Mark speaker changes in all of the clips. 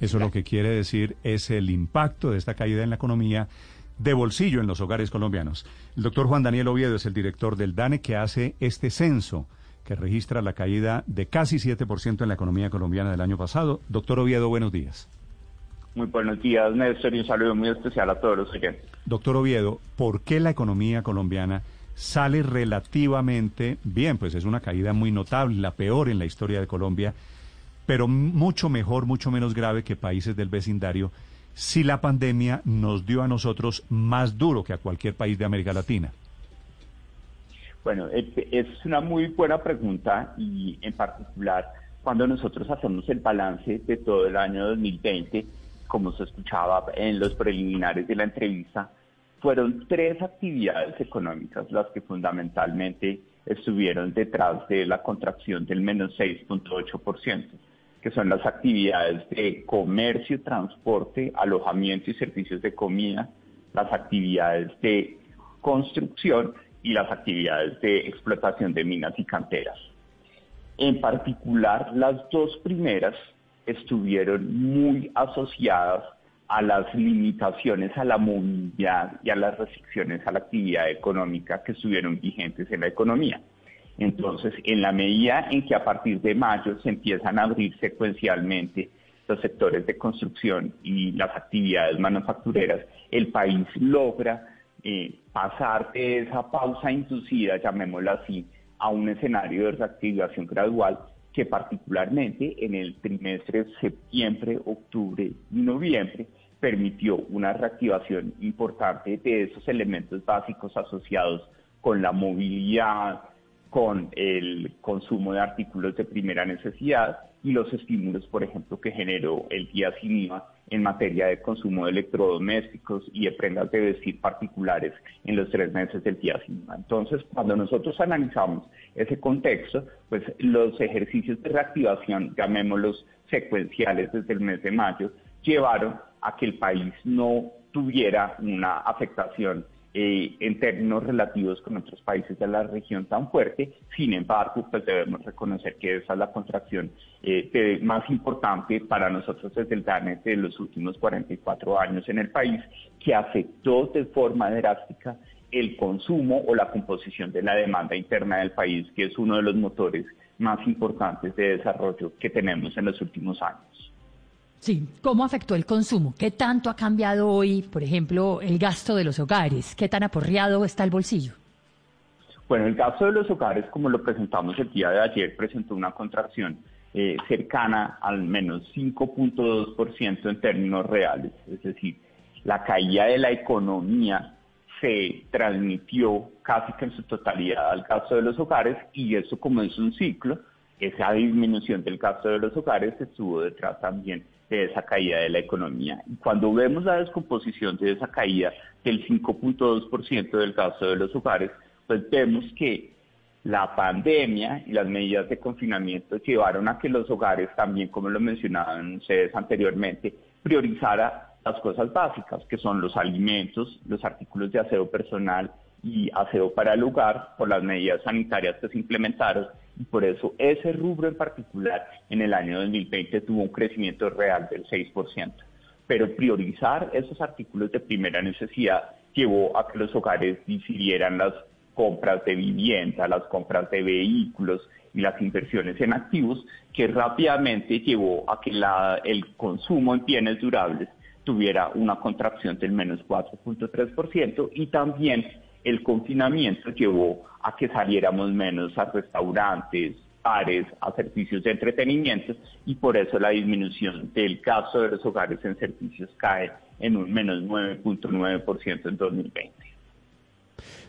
Speaker 1: Eso lo que quiere decir es el impacto de esta caída en la economía de bolsillo en los hogares colombianos. El doctor Juan Daniel Oviedo es el director del DANE que hace este censo que registra la caída de casi 7% en la economía colombiana del año pasado. Doctor Oviedo, buenos días.
Speaker 2: Muy buenos días, Néstor, y un saludo muy especial a todos los oyentes.
Speaker 1: Doctor Oviedo, ¿por qué la economía colombiana sale relativamente bien? Pues es una caída muy notable, la peor en la historia de Colombia, pero mucho mejor, mucho menos grave que países del vecindario, si la pandemia nos dio a nosotros más duro que a cualquier país de América Latina.
Speaker 2: Bueno, es una muy buena pregunta y en particular cuando nosotros hacemos el balance de todo el año 2020, como se escuchaba en los preliminares de la entrevista, fueron tres actividades económicas las que fundamentalmente estuvieron detrás de la contracción del menos 6.8%, que son las actividades de comercio, transporte, alojamiento y servicios de comida, las actividades de construcción y las actividades de explotación de minas y canteras. En particular, las dos primeras estuvieron muy asociadas a las limitaciones a la movilidad y a las restricciones a la actividad económica que estuvieron vigentes en la economía. Entonces, en la medida en que a partir de mayo se empiezan a abrir secuencialmente los sectores de construcción y las actividades manufactureras, el país logra eh, pasar de esa pausa inducida, llamémosla así, a un escenario de reactivación gradual que particularmente en el trimestre septiembre, octubre y noviembre permitió una reactivación importante de esos elementos básicos asociados con la movilidad, con el consumo de artículos de primera necesidad y los estímulos, por ejemplo, que generó el día sin IVA en materia de consumo de electrodomésticos y de prendas de vestir particulares en los tres meses del día IVA. Entonces, cuando nosotros analizamos ese contexto, pues los ejercicios de reactivación, llamémoslos secuenciales desde el mes de mayo, llevaron a que el país no tuviera una afectación eh, en términos relativos con otros países de la región tan fuerte. Sin embargo, pues debemos reconocer que esa es la contracción eh, más importante para nosotros desde el DANE de los últimos 44 años en el país, que afectó de forma drástica el consumo o la composición de la demanda interna del país, que es uno de los motores más importantes de desarrollo que tenemos en los últimos años.
Speaker 3: Sí, ¿cómo afectó el consumo? ¿Qué tanto ha cambiado hoy, por ejemplo, el gasto de los hogares? ¿Qué tan aporreado está el bolsillo?
Speaker 2: Bueno, el gasto de los hogares, como lo presentamos el día de ayer, presentó una contracción eh, cercana al menos 5.2% en términos reales. Es decir, la caída de la economía se transmitió casi que en su totalidad al gasto de los hogares y eso como es un ciclo, esa disminución del gasto de los hogares estuvo detrás también de esa caída de la economía. Cuando vemos la descomposición de esa caída del 5.2% del gasto de los hogares, pues vemos que la pandemia y las medidas de confinamiento llevaron a que los hogares, también como lo mencionaban ustedes anteriormente, priorizara las cosas básicas, que son los alimentos, los artículos de aseo personal y aseo para el hogar, por las medidas sanitarias que se implementaron por eso ese rubro en particular en el año 2020 tuvo un crecimiento real del 6%. Pero priorizar esos artículos de primera necesidad llevó a que los hogares decidieran las compras de vivienda, las compras de vehículos y las inversiones en activos, que rápidamente llevó a que la, el consumo en bienes durables tuviera una contracción del menos 4.3% y también el confinamiento llevó a que saliéramos menos a restaurantes, bares, a servicios de entretenimiento y por eso la disminución del gasto de los hogares en servicios cae en un menos 9.9% en 2020.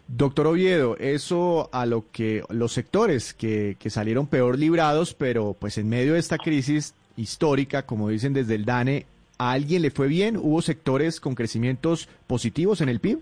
Speaker 1: Doctor Oviedo, eso a lo que los sectores que, que salieron peor librados, pero pues en medio de esta crisis histórica, como dicen desde el DANE, ¿a alguien le fue bien? ¿Hubo sectores con crecimientos positivos en el PIB?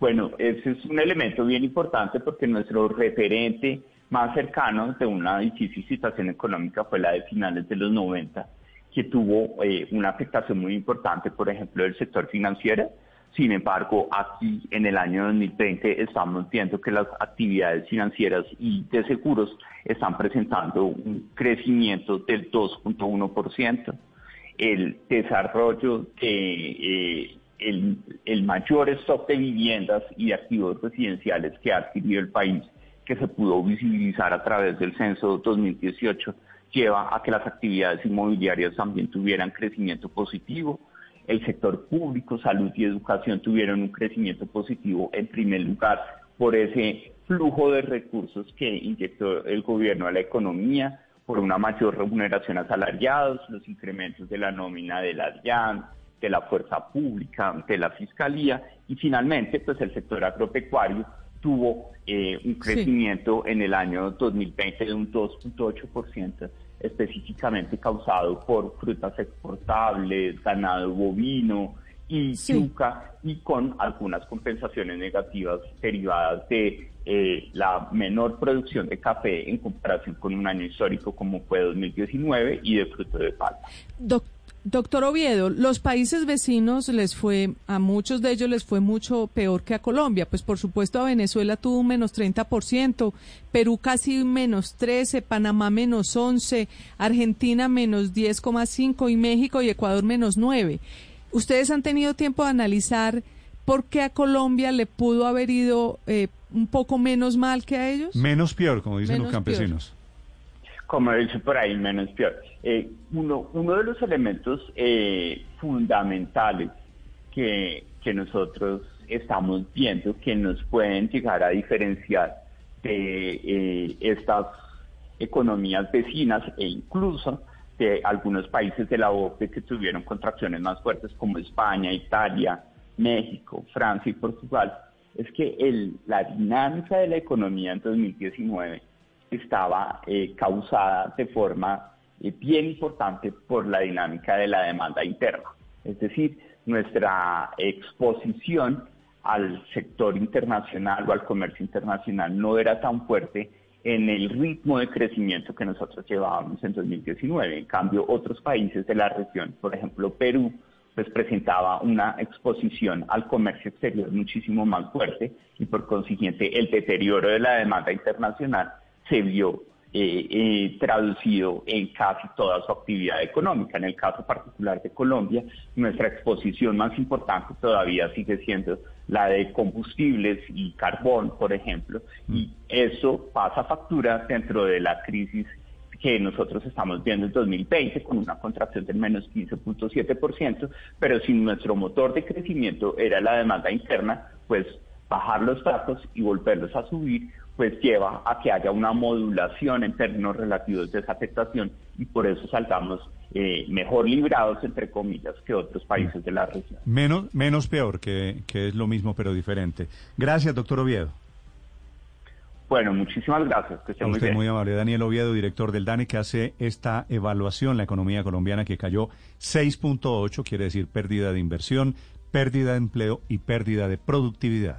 Speaker 2: Bueno, ese es un elemento bien importante porque nuestro referente más cercano de una difícil situación económica fue la de finales de los 90, que tuvo eh, una afectación muy importante, por ejemplo, del sector financiero. Sin embargo, aquí en el año 2020 estamos viendo que las actividades financieras y de seguros están presentando un crecimiento del 2.1%. el desarrollo de eh, el, mayor stock de viviendas y de activos residenciales que ha adquirido el país, que se pudo visibilizar a través del censo 2018, lleva a que las actividades inmobiliarias también tuvieran crecimiento positivo. El sector público, salud y educación tuvieron un crecimiento positivo en primer lugar por ese flujo de recursos que inyectó el gobierno a la economía, por una mayor remuneración a asalariados, los incrementos de la nómina de la DIAN, de la fuerza pública, de la fiscalía. Y finalmente pues el sector agropecuario tuvo eh, un crecimiento en el año 2020 de un 2.8%, específicamente causado por frutas exportables, ganado bovino y yuca, y con algunas compensaciones negativas derivadas de eh, la menor producción de café en comparación con un año histórico como fue 2019 y de fruto de palma.
Speaker 4: Doctor Oviedo, los países vecinos les fue, a muchos de ellos les fue mucho peor que a Colombia. Pues por supuesto a Venezuela tuvo un menos 30%, Perú casi menos 13, Panamá menos 11, Argentina menos 10,5 y México y Ecuador menos 9. ¿Ustedes han tenido tiempo de analizar por qué a Colombia le pudo haber ido eh, un poco menos mal que a ellos?
Speaker 1: Menos peor, como dicen los campesinos
Speaker 2: como dicho por ahí, menos peor. Eh, uno, de los elementos eh, fundamentales que, nosotros estamos viendo que nos pueden llegar a diferenciar de eh, estas economías vecinas e incluso de algunos países de la OPE que tuvieron contracciones más fuertes como España, Italia, México, Francia y Portugal, es que el, la dinámica de la economía en 2019 estaba eh, causada de forma eh, bien importante por la dinámica de la demanda interna. Es decir, nuestra exposición al sector internacional o al comercio internacional no era tan fuerte en el ritmo de crecimiento que nosotros llevábamos en 2019. En cambio, otros países de la región, por ejemplo Perú, pues presentaba una exposición al comercio exterior muchísimo más fuerte y por consiguiente el deterioro de la demanda internacional se vio eh, eh, traducido en casi toda su actividad económica. En el caso particular de Colombia, nuestra exposición más importante todavía sigue siendo la de combustibles y carbón, por ejemplo, mm. y eso pasa factura dentro de la crisis que nosotros estamos viendo en 2020 con una contracción del menos 15.7%, pero si nuestro motor de crecimiento era la demanda interna, pues bajar los datos y volverlos a subir pues lleva a que haya una modulación en términos relativos de esa afectación y por eso saltamos eh, mejor librados, entre comillas, que otros países de la región.
Speaker 1: Menos, menos peor, que, que es lo mismo pero diferente. Gracias, doctor Oviedo.
Speaker 2: Bueno, muchísimas gracias. Que
Speaker 1: muy,
Speaker 2: bien.
Speaker 1: muy amable. Daniel Oviedo, director del DANE, que hace esta evaluación, la economía colombiana que cayó 6.8, quiere decir pérdida de inversión, pérdida de empleo y pérdida de productividad.